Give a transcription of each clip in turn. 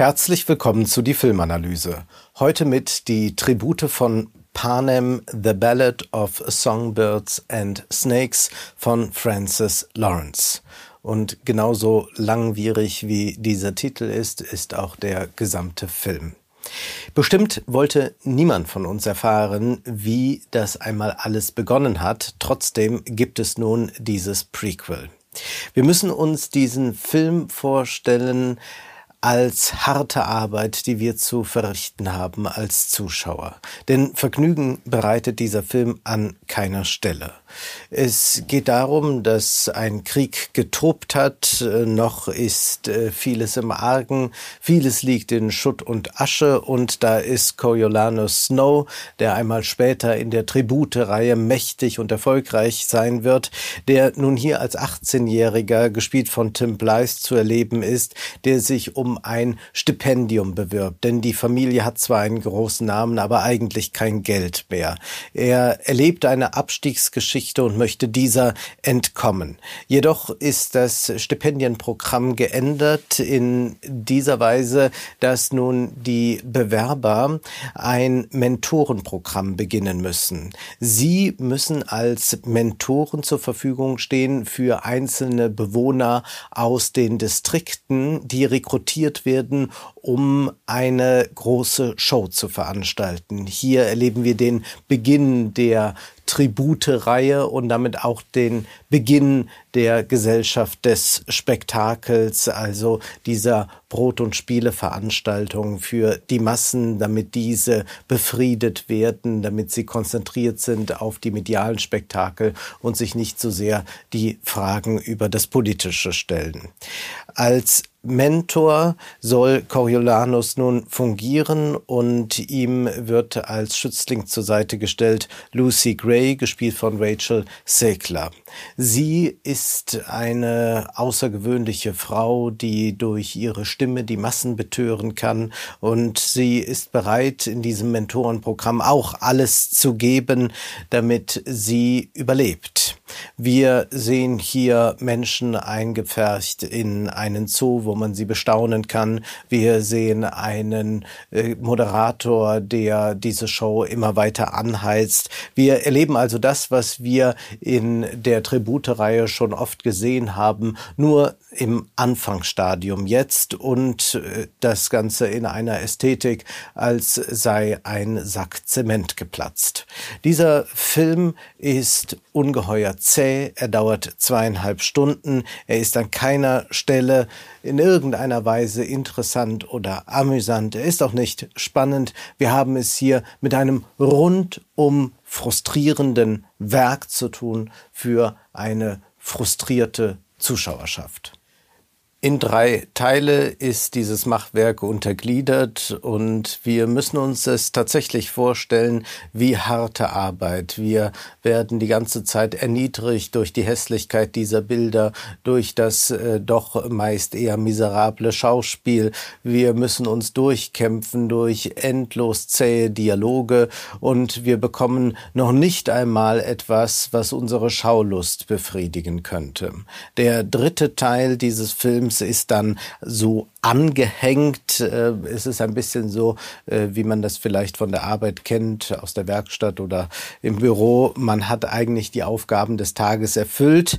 Herzlich willkommen zu die Filmanalyse. Heute mit die Tribute von Panem, The Ballad of Songbirds and Snakes von Francis Lawrence. Und genauso langwierig wie dieser Titel ist, ist auch der gesamte Film. Bestimmt wollte niemand von uns erfahren, wie das einmal alles begonnen hat. Trotzdem gibt es nun dieses Prequel. Wir müssen uns diesen Film vorstellen, als harte Arbeit, die wir zu verrichten haben als Zuschauer. Denn Vergnügen bereitet dieser Film an keiner Stelle. Es geht darum, dass ein Krieg getobt hat, noch ist äh, vieles im Argen, vieles liegt in Schutt und Asche und da ist Coriolanus Snow, der einmal später in der Tribute-Reihe mächtig und erfolgreich sein wird, der nun hier als 18-Jähriger, gespielt von Tim Blythe, zu erleben ist, der sich um ein Stipendium bewirbt, denn die Familie hat zwar einen großen Namen, aber eigentlich kein Geld mehr. Er erlebt eine Abstiegsgeschichte Geschichte und möchte dieser entkommen. Jedoch ist das Stipendienprogramm geändert in dieser Weise, dass nun die Bewerber ein Mentorenprogramm beginnen müssen. Sie müssen als Mentoren zur Verfügung stehen für einzelne Bewohner aus den Distrikten, die rekrutiert werden, um eine große Show zu veranstalten. Hier erleben wir den Beginn der Tribute-Reihe und damit auch den Beginn der Gesellschaft des Spektakels, also dieser Brot- und Spiele-Veranstaltung für die Massen, damit diese befriedet werden, damit sie konzentriert sind auf die medialen Spektakel und sich nicht so sehr die Fragen über das Politische stellen. Als Mentor soll Coriolanus nun fungieren und ihm wird als Schützling zur Seite gestellt Lucy Gray, gespielt von Rachel Segler. Sie ist eine außergewöhnliche Frau, die durch ihre Stimme die Massen betören kann und sie ist bereit, in diesem Mentorenprogramm auch alles zu geben, damit sie überlebt. Wir sehen hier Menschen eingepfercht in einen Zoo, wo man sie bestaunen kann. Wir sehen einen äh, Moderator, der diese Show immer weiter anheizt. Wir erleben also das, was wir in der Tribute-Reihe schon oft gesehen haben, nur im Anfangsstadium jetzt und äh, das Ganze in einer Ästhetik, als sei ein Sack Zement geplatzt. Dieser Film ist ungeheuer zäh, er dauert zweieinhalb Stunden, er ist an keiner Stelle in irgendeiner Weise interessant oder amüsant, er ist auch nicht spannend. Wir haben es hier mit einem rundum frustrierenden Werk zu tun für eine frustrierte Zuschauerschaft. In drei Teile ist dieses Machwerk untergliedert und wir müssen uns es tatsächlich vorstellen wie harte Arbeit. Wir werden die ganze Zeit erniedrigt durch die Hässlichkeit dieser Bilder, durch das äh, doch meist eher miserable Schauspiel. Wir müssen uns durchkämpfen durch endlos zähe Dialoge und wir bekommen noch nicht einmal etwas, was unsere Schaulust befriedigen könnte. Der dritte Teil dieses Films Films ist dann so angehängt. Äh, es ist ein bisschen so, äh, wie man das vielleicht von der Arbeit kennt, aus der Werkstatt oder im Büro. Man hat eigentlich die Aufgaben des Tages erfüllt.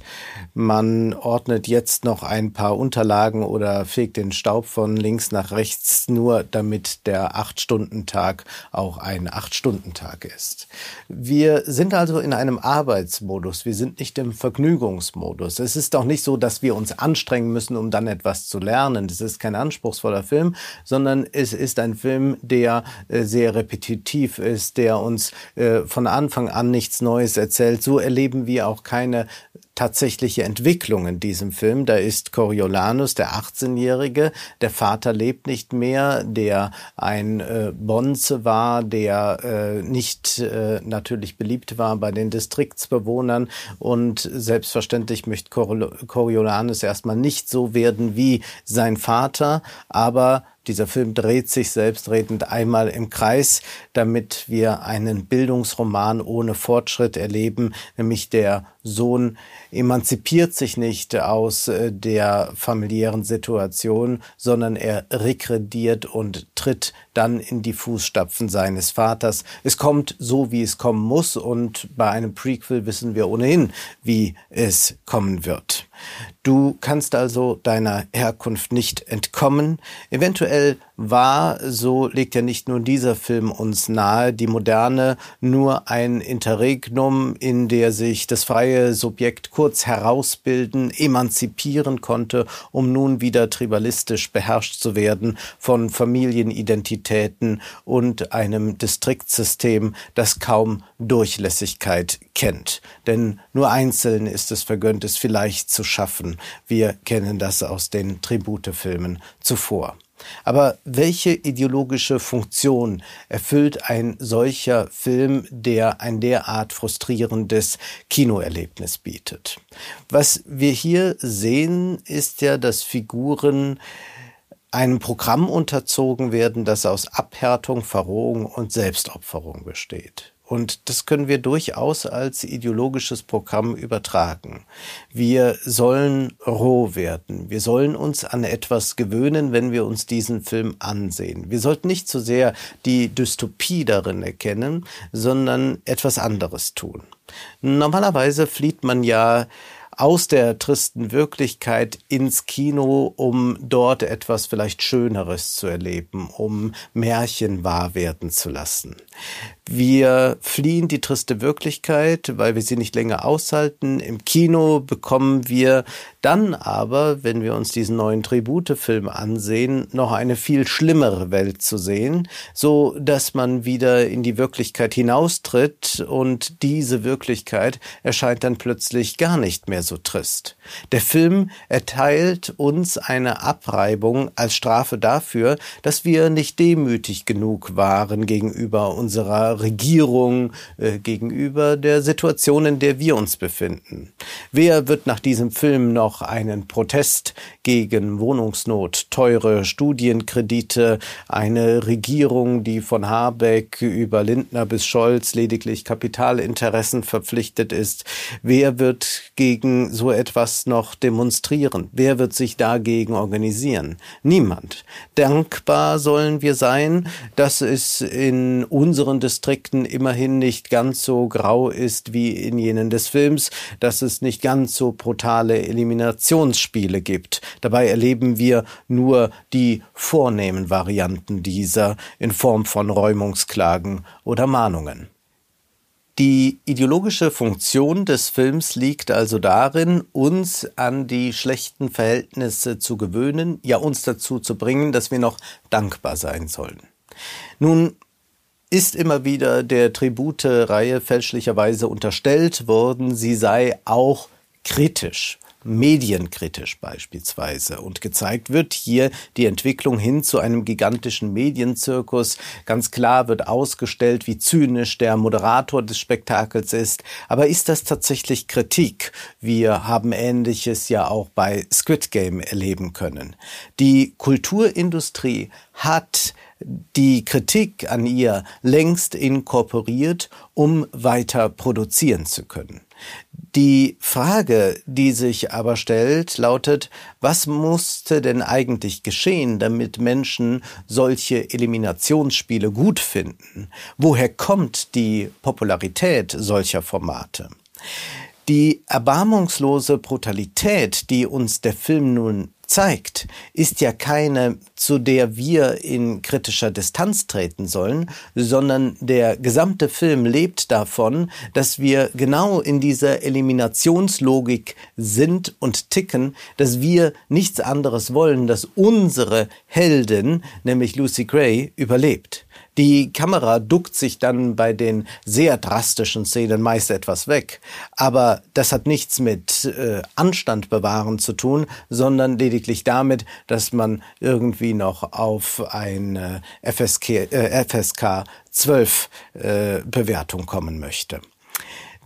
Man ordnet jetzt noch ein paar Unterlagen oder fegt den Staub von links nach rechts, nur damit der Acht-Stunden-Tag auch ein Acht-Stunden-Tag ist. Wir sind also in einem Arbeitsmodus. Wir sind nicht im Vergnügungsmodus. Es ist auch nicht so, dass wir uns anstrengen müssen, um dann etwas zu lernen. Das ist kein anspruchsvoller Film, sondern es ist ein Film, der äh, sehr repetitiv ist, der uns äh, von Anfang an nichts Neues erzählt. So erleben wir auch keine tatsächliche Entwicklung in diesem Film. Da ist Coriolanus, der 18-Jährige, der Vater lebt nicht mehr, der ein äh, Bonze war, der äh, nicht äh, natürlich beliebt war bei den Distriktsbewohnern und selbstverständlich möchte Coriolanus erstmal nicht so werden wie sein Vater, aber Dieser Film dreht sich selbstredend einmal im Kreis, damit wir einen Bildungsroman ohne Fortschritt erleben, nämlich der Sohn emanzipiert sich nicht aus äh, der familiären Situation, sondern er regrediert und tritt dann in die Fußstapfen seines Vaters. Es kommt so, wie es kommen muss und bei einem Prequel wissen wir ohnehin, wie es kommen wird. Du kannst also deiner Herkunft nicht entkommen. Eventuell war, so legt ja nicht nur dieser Film uns nahe, die Moderne nur ein Interregnum, in der sich das freie Subjekt kurz herausbilden, emanzipieren konnte, um nun wieder tribalistisch beherrscht zu werden von Familienidentitäten und einem Distriktsystem, das kaum Durchlässigkeit kennt. Denn nur einzeln ist es vergönnt, es vielleicht zu schaffen. Wir kennen das aus den Tributefilmen zuvor. Aber welche ideologische Funktion erfüllt ein solcher Film, der ein derart frustrierendes Kinoerlebnis bietet? Was wir hier sehen, ist ja, dass Figuren einem Programm unterzogen werden, das aus Abhärtung, Verrohung und Selbstopferung besteht. Und das können wir durchaus als ideologisches Programm übertragen. Wir sollen roh werden. Wir sollen uns an etwas gewöhnen, wenn wir uns diesen Film ansehen. Wir sollten nicht so sehr die Dystopie darin erkennen, sondern etwas anderes tun. Normalerweise flieht man ja aus der tristen Wirklichkeit ins Kino, um dort etwas vielleicht Schöneres zu erleben, um Märchen wahr werden zu lassen. Wir fliehen die triste Wirklichkeit, weil wir sie nicht länger aushalten. Im Kino bekommen wir dann aber, wenn wir uns diesen neuen Tributefilm ansehen, noch eine viel schlimmere Welt zu sehen, so dass man wieder in die Wirklichkeit hinaustritt und diese Wirklichkeit erscheint dann plötzlich gar nicht mehr so trist. Der Film erteilt uns eine Abreibung als Strafe dafür, dass wir nicht demütig genug waren gegenüber unserer Regierung, äh, gegenüber der Situation, in der wir uns befinden. Wer wird nach diesem Film noch einen Protest gegen Wohnungsnot, teure Studienkredite, eine Regierung, die von Habeck über Lindner bis Scholz lediglich Kapitalinteressen verpflichtet ist, wer wird gegen so etwas noch demonstrieren? Wer wird sich dagegen organisieren? Niemand. Dankbar sollen wir sein, dass es in unseren Distrikt Distrikten immerhin nicht ganz so grau ist wie in jenen des Films, dass es nicht ganz so brutale Eliminationsspiele gibt. Dabei erleben wir nur die vornehmen Varianten dieser in Form von Räumungsklagen oder Mahnungen. Die ideologische Funktion des Films liegt also darin, uns an die schlechten Verhältnisse zu gewöhnen, ja uns dazu zu bringen, dass wir noch dankbar sein sollen. Nun ist immer wieder der Tribute-Reihe fälschlicherweise unterstellt worden, sie sei auch kritisch medienkritisch beispielsweise. Und gezeigt wird hier die Entwicklung hin zu einem gigantischen Medienzirkus. Ganz klar wird ausgestellt, wie zynisch der Moderator des Spektakels ist. Aber ist das tatsächlich Kritik? Wir haben Ähnliches ja auch bei Squid Game erleben können. Die Kulturindustrie hat die Kritik an ihr längst inkorporiert, um weiter produzieren zu können. Die Frage, die sich aber stellt, lautet, was musste denn eigentlich geschehen, damit Menschen solche Eliminationsspiele gut finden? Woher kommt die Popularität solcher Formate? Die erbarmungslose Brutalität, die uns der Film nun zeigt, ist ja keine, zu der wir in kritischer Distanz treten sollen, sondern der gesamte Film lebt davon, dass wir genau in dieser Eliminationslogik sind und ticken, dass wir nichts anderes wollen, dass unsere Heldin, nämlich Lucy Gray, überlebt. Die Kamera duckt sich dann bei den sehr drastischen Szenen meist etwas weg. Aber das hat nichts mit äh, Anstand bewahren zu tun, sondern lediglich damit, dass man irgendwie noch auf eine FSK, äh, FSK 12 äh, Bewertung kommen möchte.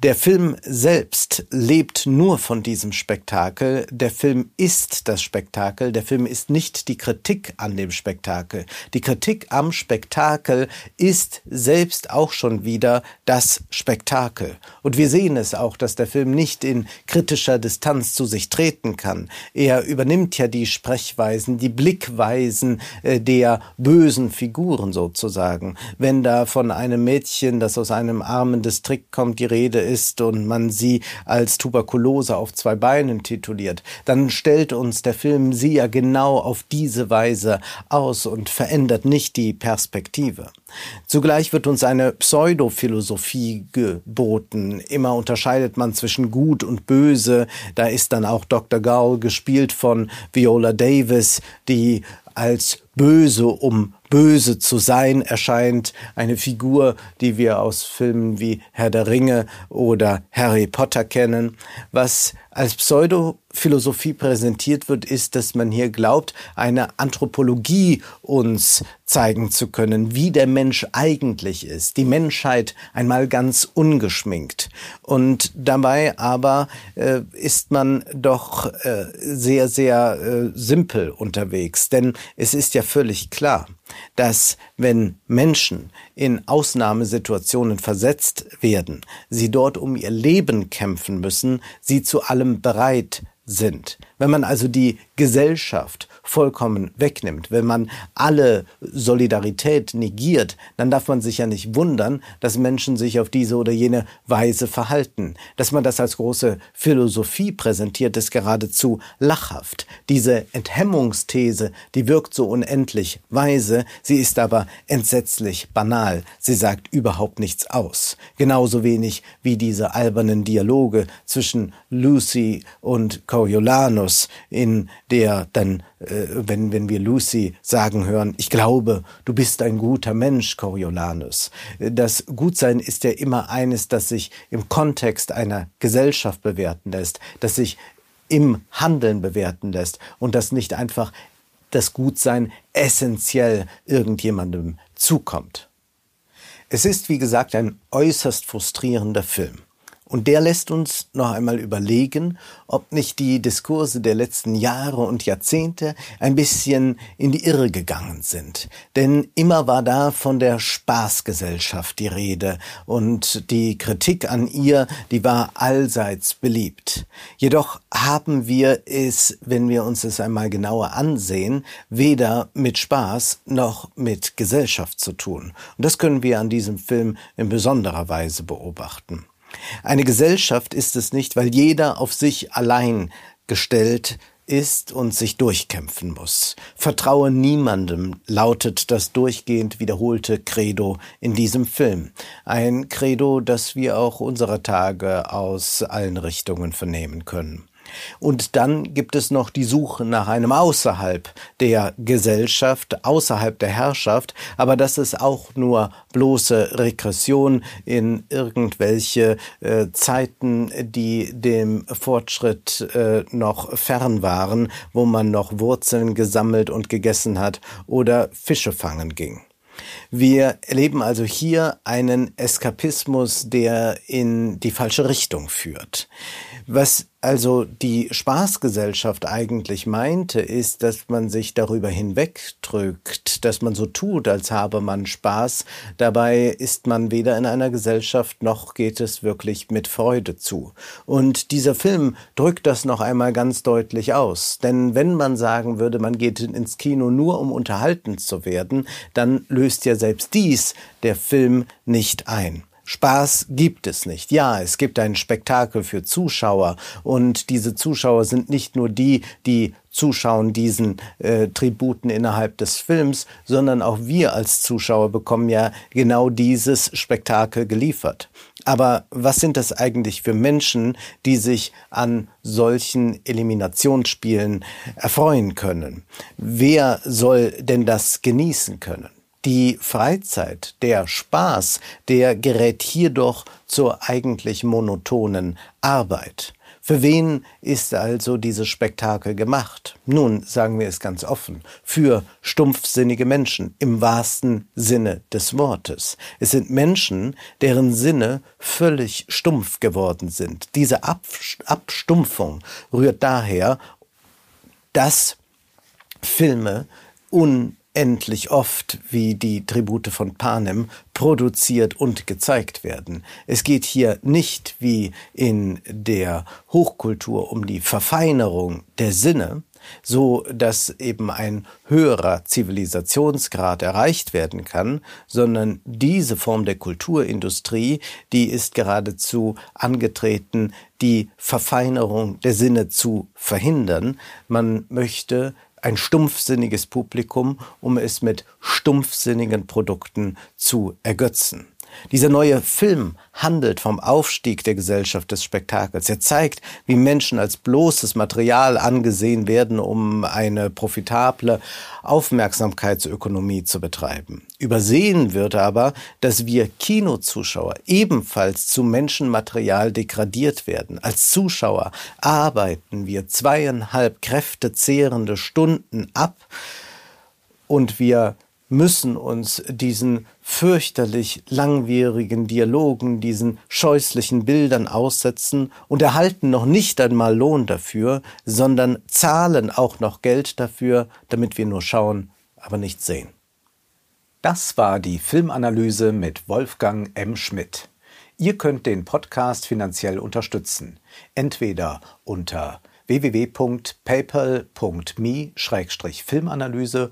Der Film selbst lebt nur von diesem Spektakel. Der Film ist das Spektakel. Der Film ist nicht die Kritik an dem Spektakel. Die Kritik am Spektakel ist selbst auch schon wieder das Spektakel. Und wir sehen es auch, dass der Film nicht in kritischer Distanz zu sich treten kann. Er übernimmt ja die Sprechweisen, die Blickweisen äh, der bösen Figuren sozusagen. Wenn da von einem Mädchen, das aus einem armen Distrikt kommt, die Rede ist und man sie als Tuberkulose auf zwei Beinen tituliert, dann stellt uns der Film sie ja genau auf diese Weise aus und verändert nicht die Perspektive. Zugleich wird uns eine Pseudophilosophie geboten. Immer unterscheidet man zwischen gut und böse. Da ist dann auch Dr. Gull gespielt von Viola Davis, die als böse, um böse zu sein, erscheint eine Figur, die wir aus Filmen wie Herr der Ringe oder Harry Potter kennen. Was als Pseudophilosophie präsentiert wird, ist, dass man hier glaubt, eine Anthropologie uns zeigen zu können, wie der Mensch eigentlich ist. Die Menschheit einmal ganz ungeschminkt. Und dabei aber äh, ist man doch äh, sehr, sehr äh, simpel unterwegs. Denn es ist ja völlig klar, dass wenn Menschen in Ausnahmesituationen versetzt werden, sie dort um ihr Leben kämpfen müssen, sie zu allem bereit sind. Wenn man also die Gesellschaft vollkommen wegnimmt, wenn man alle Solidarität negiert, dann darf man sich ja nicht wundern, dass Menschen sich auf diese oder jene Weise verhalten. Dass man das als große Philosophie präsentiert, ist geradezu lachhaft. Diese Enthemmungsthese, die wirkt so unendlich weise, sie ist aber entsetzlich banal. Sie sagt überhaupt nichts aus. Genauso wenig wie diese albernen Dialoge zwischen Lucy und Coriolanus, in der dann äh, wenn, wenn wir Lucy sagen hören, ich glaube, du bist ein guter Mensch, Coriolanus. Das Gutsein ist ja immer eines, das sich im Kontext einer Gesellschaft bewerten lässt, das sich im Handeln bewerten lässt und das nicht einfach das Gutsein essentiell irgendjemandem zukommt. Es ist, wie gesagt, ein äußerst frustrierender Film. Und der lässt uns noch einmal überlegen, ob nicht die Diskurse der letzten Jahre und Jahrzehnte ein bisschen in die Irre gegangen sind. Denn immer war da von der Spaßgesellschaft die Rede und die Kritik an ihr, die war allseits beliebt. Jedoch haben wir es, wenn wir uns es einmal genauer ansehen, weder mit Spaß noch mit Gesellschaft zu tun. Und das können wir an diesem Film in besonderer Weise beobachten. Eine Gesellschaft ist es nicht, weil jeder auf sich allein gestellt ist und sich durchkämpfen muss. Vertraue niemandem, lautet das durchgehend wiederholte Credo in diesem Film. Ein Credo, das wir auch unserer Tage aus allen Richtungen vernehmen können. Und dann gibt es noch die Suche nach einem außerhalb der Gesellschaft, außerhalb der Herrschaft, aber das ist auch nur bloße Regression in irgendwelche äh, Zeiten, die dem Fortschritt äh, noch fern waren, wo man noch Wurzeln gesammelt und gegessen hat oder Fische fangen ging. Wir erleben also hier einen Eskapismus, der in die falsche Richtung führt. Was also die Spaßgesellschaft eigentlich meinte, ist, dass man sich darüber hinwegdrückt, dass man so tut, als habe man Spaß. Dabei ist man weder in einer Gesellschaft noch geht es wirklich mit Freude zu. Und dieser Film drückt das noch einmal ganz deutlich aus. Denn wenn man sagen würde, man geht ins Kino nur um unterhalten zu werden, dann löst ja selbst dies der Film nicht ein. Spaß gibt es nicht. Ja, es gibt ein Spektakel für Zuschauer und diese Zuschauer sind nicht nur die, die zuschauen diesen äh, Tributen innerhalb des Films, sondern auch wir als Zuschauer bekommen ja genau dieses Spektakel geliefert. Aber was sind das eigentlich für Menschen, die sich an solchen Eliminationsspielen erfreuen können? Wer soll denn das genießen können? Die Freizeit, der Spaß, der gerät hier doch zur eigentlich monotonen Arbeit. Für wen ist also dieses Spektakel gemacht? Nun, sagen wir es ganz offen, für stumpfsinnige Menschen im wahrsten Sinne des Wortes. Es sind Menschen, deren Sinne völlig stumpf geworden sind. Diese Abstumpfung rührt daher, dass Filme un endlich oft wie die Tribute von Panem produziert und gezeigt werden. Es geht hier nicht wie in der Hochkultur um die Verfeinerung der Sinne, so dass eben ein höherer Zivilisationsgrad erreicht werden kann, sondern diese Form der Kulturindustrie, die ist geradezu angetreten, die Verfeinerung der Sinne zu verhindern. Man möchte ein stumpfsinniges Publikum, um es mit stumpfsinnigen Produkten zu ergötzen. Dieser neue Film handelt vom Aufstieg der Gesellschaft des Spektakels. Er zeigt, wie Menschen als bloßes Material angesehen werden, um eine profitable Aufmerksamkeitsökonomie zu betreiben. Übersehen wird aber, dass wir Kinozuschauer ebenfalls zu Menschenmaterial degradiert werden. Als Zuschauer arbeiten wir zweieinhalb kräftezehrende Stunden ab und wir müssen uns diesen fürchterlich langwierigen Dialogen, diesen scheußlichen Bildern aussetzen und erhalten noch nicht einmal Lohn dafür, sondern zahlen auch noch Geld dafür, damit wir nur schauen, aber nicht sehen. Das war die Filmanalyse mit Wolfgang M. Schmidt. Ihr könnt den Podcast finanziell unterstützen, entweder unter www.paypal.me-filmanalyse